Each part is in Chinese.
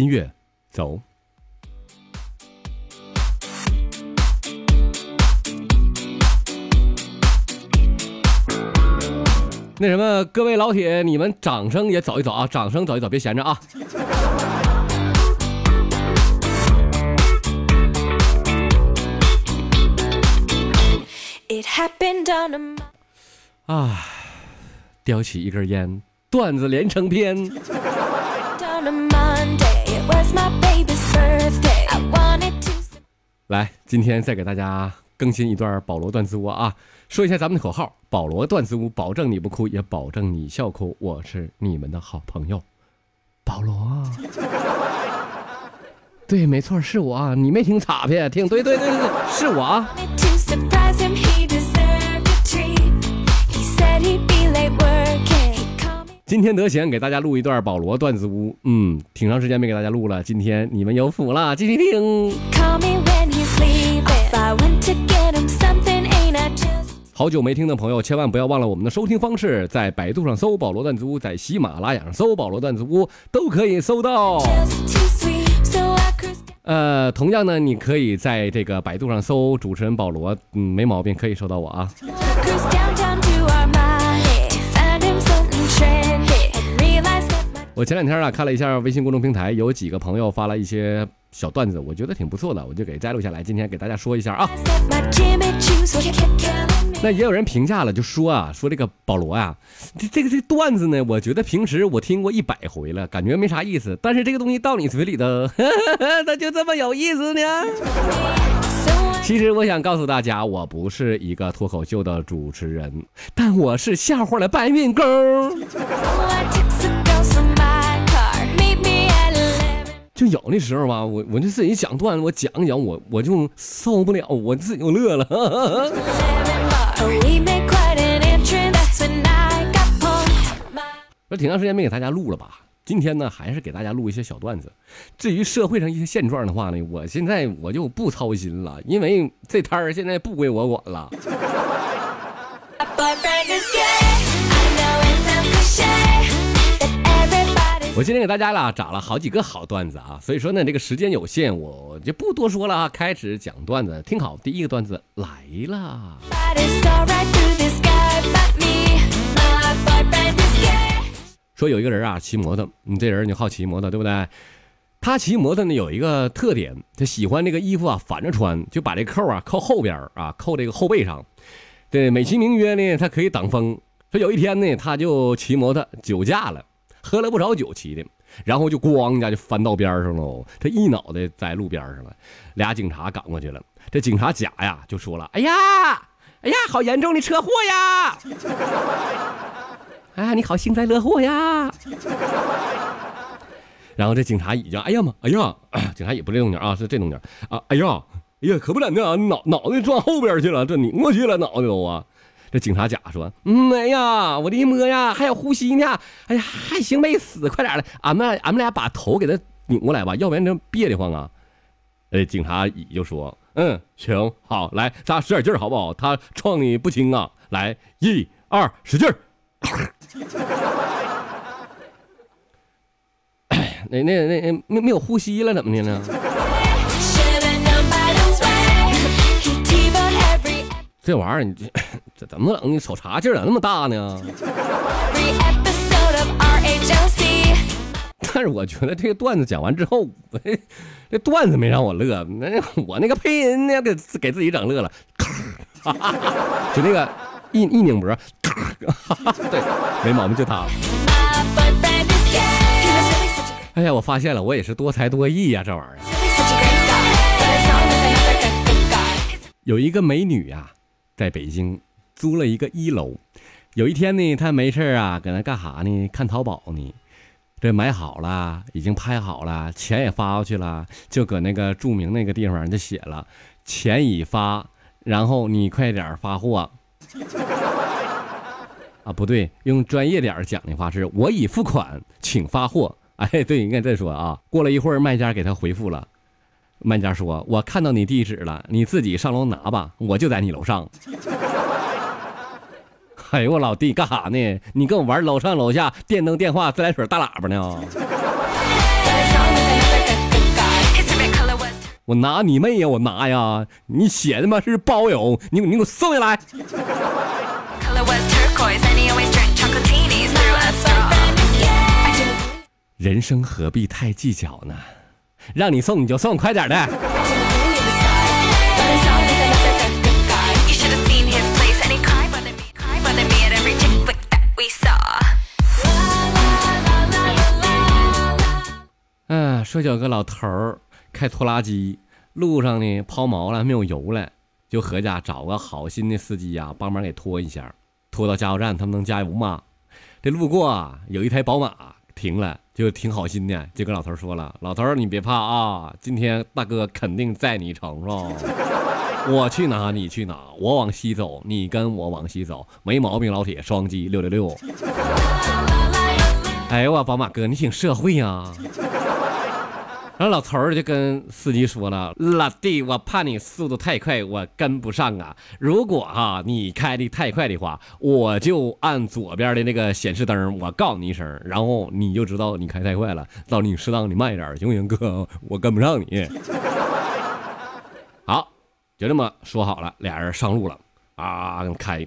音乐，走。那什么，各位老铁，你们掌声也走一走啊！掌声走一走，别闲着啊！啊，叼起一根烟，段子连成篇。来，今天再给大家更新一段保罗段子屋啊！说一下咱们的口号：保罗段子屋，保证你不哭，也保证你笑哭。我是你们的好朋友，保罗。对，没错，是我。你没听岔劈？听，对对对对对，是我。今天得闲给大家录一段保罗段子屋，嗯，挺长时间没给大家录了，今天你们有福了，继续听。好久没听的朋友，千万不要忘了我们的收听方式，在百度上搜“保罗段子屋”，在喜马拉雅上搜“保罗段子屋”，都可以搜到。呃，同样呢，你可以在这个百度上搜主持人保罗，嗯，没毛病，可以搜到我啊。我前两天啊看了一下微信公众平台，有几个朋友发了一些小段子，我觉得挺不错的，我就给摘录下来，今天给大家说一下啊。那也有人评价了，就说啊，说这个保罗呀，这这个这段子呢，我觉得平时我听过一百回了，感觉没啥意思，但是这个东西到你嘴里头，它就这么有意思呢。其实我想告诉大家，我不是一个脱口秀的主持人，但我是笑话的搬运工。就有那时候吧，我我就自己讲段子，我讲一讲我我就受不了，我自己就乐了。我挺长时间没给大家录了吧？今天呢，还是给大家录一些小段子。至于社会上一些现状的话呢，我现在我就不操心了，因为这摊儿现在不归我管了。我今天给大家啦找了好几个好段子啊，所以说呢，这个时间有限，我就不多说了啊，开始讲段子。听好，第一个段子来了。说有一个人啊，骑摩托，你这人你好骑摩托对不对？他骑摩托呢有一个特点，他喜欢这个衣服啊反着穿，就把这扣啊扣后边啊，扣这个后背上。对，美其名曰呢，他可以挡风。说有一天呢，他就骑摩托酒驾了。喝了不少酒骑的，然后就咣一下就翻到边上了，这一脑袋在路边上了，俩警察赶过去了。这警察甲呀就说了：“哎呀，哎呀，好严重的车祸呀！哎呀，你好幸灾乐祸呀！”然后这警察乙就：“哎呀妈，哎呀！” 警察乙不这动静啊，是这动静啊！哎呀，哎呀，可不咋的啊，脑脑袋撞后边去了，这拧过去了，脑袋都啊。这警察甲说：“嗯，哎呀，我的一摸呀，还有呼吸呢。哎呀，还行，没死，快点的，俺们俺们俩把头给他拧过来吧，要不然这憋得慌啊。”哎，警察乙就说：“嗯，行，好，来，咱使点劲儿，好不好？他撞你不轻啊，来，一二，使劲儿。那那那没没有呼吸了，怎么的呢？”这玩意儿，你这这怎么整？你瞅茶劲儿咋那么大呢？但是我觉得这个段子讲完之后，这段子没让我乐，那 我那个配音呢，给给自己整乐了。就那个一一拧脖，对，没毛病，就他。哎呀，我发现了，我也是多才多艺呀，这玩意儿。有一个美女呀。在北京租了一个一楼，有一天呢，他没事啊，搁那干啥呢？看淘宝呢。这买好了，已经拍好了，钱也发过去了，就搁那个著名那个地方就写了“钱已发”，然后你快点发货。啊，不对，用专业点讲的话是“我已付款，请发货”。哎，对，应该这说啊。过了一会儿，卖家给他回复了。卖家说：“我看到你地址了，你自己上楼拿吧，我就在你楼上。”哎呦我老弟，干哈呢？你跟我玩楼上楼下电灯电话自来水大喇叭呢？我拿你妹呀！我拿呀！你写的嘛是包邮，你你给我送下来。人生何必太计较呢？让你送你就送，快点的。说有个老头儿开拖拉机，路上呢抛锚了，没有油了，就合家找个好心的司机呀，帮忙给拖一下，拖到加油站，他们能加油吗？这路过啊，有一台宝马停了，就挺好心的，就跟老头说了：“老头儿你别怕啊，今天大哥肯定载你成，是吧？我去哪你去哪，我往西走，你跟我往西走，没毛病，老铁，双击六六六。”哎呦我宝马哥，你挺社会呀！然后老头儿就跟司机说了：“老弟，我怕你速度太快，我跟不上啊。如果哈你开的太快的话，我就按左边的那个显示灯，我告诉你一声，然后你就知道你开太快了。到你适当的慢一点，行不行，哥？我跟不上你。好，就这么说好了，俩人上路了啊，开。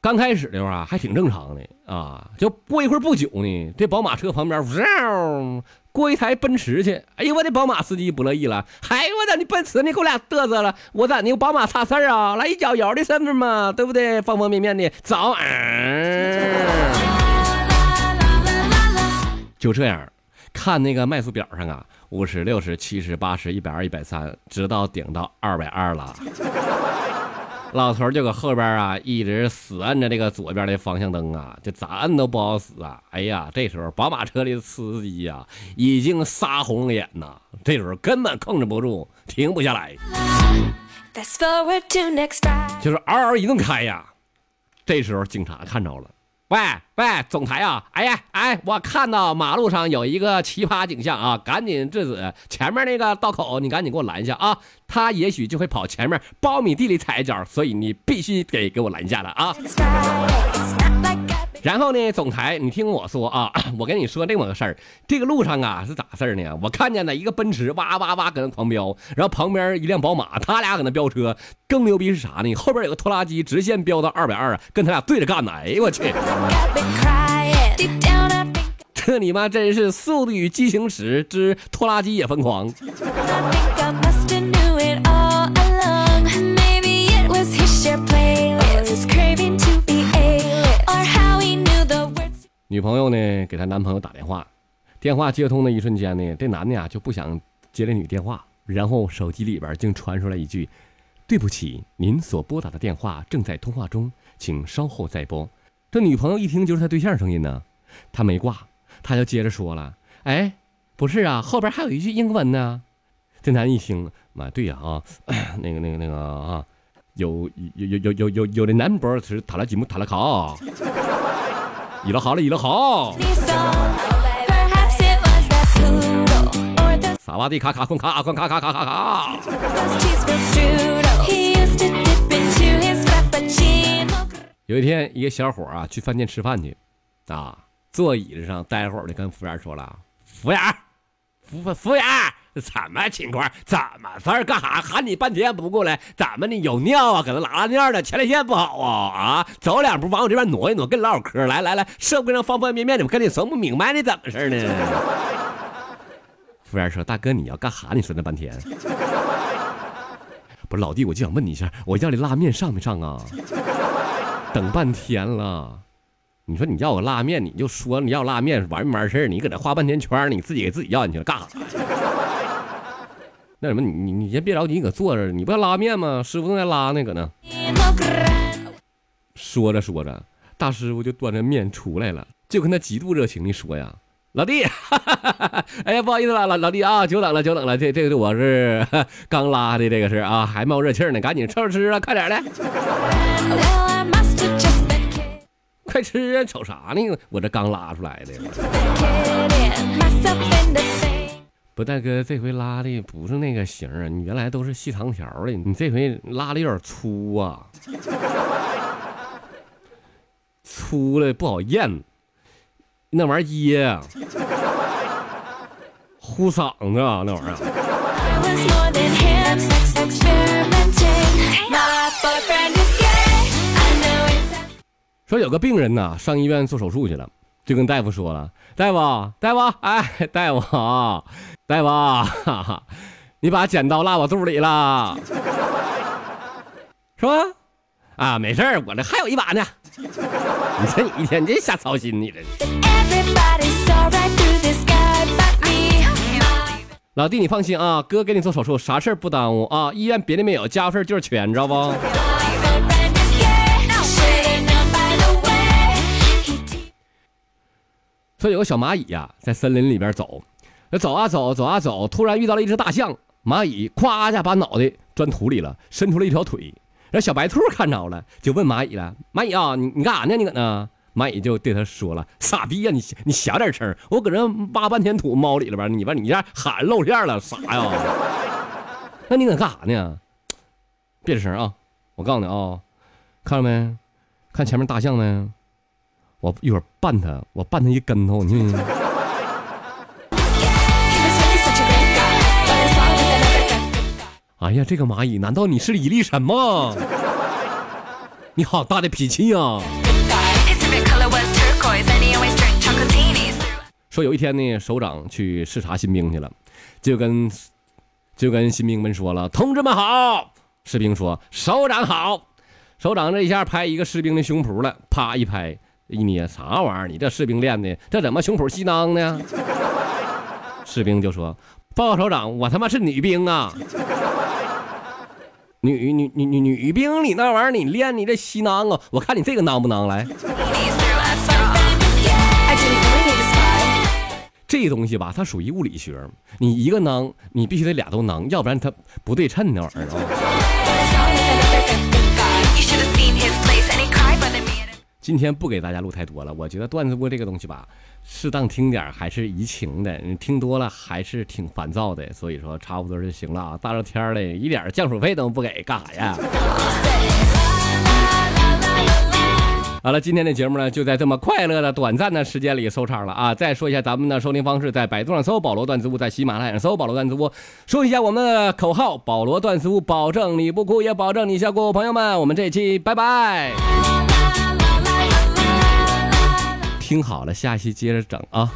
刚开始的时候啊，还挺正常的啊，就过一会儿不久呢，这宝马车旁边呜。”过一台奔驰去，哎呦我的宝马司机不乐意了，嗨我的你奔驰你给我俩嘚瑟了，我咋你宝马差事儿啊？来一脚油的事儿嘛，对不对？方方面面的走，就这样，看那个迈速表上啊，五十、六十、七十、八十、一百二、一百三，直到顶到二百二了。老头就搁后边啊，一直死摁着这个左边的方向灯啊，就咋摁都不好使啊！哎呀，这时候宝马车里的司机呀，已经杀红了眼呐，这时候根本控制不住，停不下来，就是嗷嗷一顿开呀。这时候警察看着了。喂喂，总裁啊！哎呀哎，我看到马路上有一个奇葩景象啊，赶紧制止！前面那个道口，你赶紧给我拦一下啊！他也许就会跑前面苞米地里踩一脚，所以你必须得给我拦下了啊！然后呢，总裁，你听我说啊，我跟你说这么个事儿，这个路上啊是咋事儿呢？我看见了一个奔驰哇哇哇搁那狂飙，然后旁边一辆宝马，他俩搁那飙车，更牛逼是啥呢？后边有个拖拉机直线飙到二百二啊，跟他俩对着干呢！哎呦我去，这你妈真是《速度与激情十之拖拉机也疯狂》。女朋友呢，给她男朋友打电话，电话接通的一瞬间呢，这男的呀就不想接这女电话，然后手机里边竟传出来一句：“对不起，您所拨打的电话正在通话中，请稍后再拨。”这女朋友一听就是他对象声音呢，他没挂，他就接着说了：“哎，不是啊，后边还有一句英文呢。”这男一听，妈对呀啊，那个那个那个啊，有有有有有有有的 number 是塔拉吉姆塔拉卡。一了好了，一了好。萨瓦迪卡卡空卡空卡卡卡卡卡。有一天，一个小伙啊去饭店吃饭去，啊，坐椅子上待会儿就跟服务员说了：“服务员，服服务员。” 什么情况？怎么事儿？干哈？喊你半天不过来？怎么的？有尿啊？搁那拉拉尿呢？前列腺不好啊？啊！走两步往我这边挪一挪，跟你唠会嗑。来来来，社会上方方面面的，我跟你说不明白，你怎么事呢？服务员说：“大哥，你要干哈？你说那半天。”不是老弟，我就想问你一下，我要的拉面上没上啊？等半天了。你说你要个拉面，你就说你要拉面，完没完事儿？你搁这画半天圈，你自己给自己要进去了，干啥？那什么，你你先别着急，你搁坐着，你不要拉面吗？师傅正在拉呢，搁那。说着说着，大师傅就端着面出来了，就跟他极度热情的说呀：“老弟，哈 哈哎呀，不好意思了，老老弟啊，久等了，久等了，这这个我是 刚拉的，这个是啊，还冒热气呢，赶紧趁着吃啊，快点的，快吃啊，瞅啥呢？我这刚拉出来的。”不，大哥，这回拉的不是那个型啊，你原来都是细长条的，你这回拉的有点粗啊，粗了不好咽，那玩意儿噎，呼嗓子啊，那玩意儿。说有个病人呐，上医院做手术去了，就跟大夫说了：“大夫，大夫，哎，大夫啊，大夫，哈哈，你把剪刀落我肚里了，是吧？啊，没事儿，我这还有一把呢。你这你一天这瞎操心，你这。老弟，你放心啊，哥给你做手术，啥事儿不耽误啊。医院别的没有，家务事儿就是全，知道不？说有个小蚂蚁呀、在森林里边走，那走啊走，走啊走，突然遇到了一只大象。蚂蚁咵一下把脑袋钻土里了，伸出了一条腿。然后小白兔看着了，就问蚂蚁了：“蚂蚁啊，你你干啥呢？你搁那？”蚂蚁就对他说了：“傻逼呀、你你小点声，我搁这挖半天土猫里了边，你把你这喊露馅了，傻呀？那你搁干啥呢？别吱声啊！我告诉你啊，看着没？看前面大象没？我一会儿绊他，我绊他一跟头，你。哎呀，这个蚂蚁，难道你是蚁力神吗？你好大的脾气呀、啊！说有一天呢，首长去视察新兵去了，就跟就跟新兵们说了：“同志们好。”士兵说：“首长好。”首长这一下拍一个士兵的胸脯了，啪一拍，一捏，啥玩意儿？你这士兵练的，这怎么胸脯吸囊呢？士兵就说：“报告首长，我他妈是女兵啊！女女女女女兵，你那玩意儿你练你这吸囊啊？我看你这个囊不囊来？”这东西吧，它属于物理学，你一个囊，你必须得俩都囊，要不然它不对称那玩意儿啊。今天不给大家录太多了，我觉得段子播这个东西吧，适当听点还是怡情的，你听多了还是挺烦躁的，所以说差不多就行了啊。大热天的，一点降暑费都不给，干啥呀？好了，今天的节目呢，就在这么快乐的、短暂的时间里收场了啊！再说一下咱们的收听方式，在百度上搜“保罗段子屋”，在喜马拉雅上搜“保罗段子屋”，说一下我们的口号：“保罗段子屋，保证你不哭，也保证你笑哭。”朋友们，我们这期拜拜。听好了，下期接着整啊！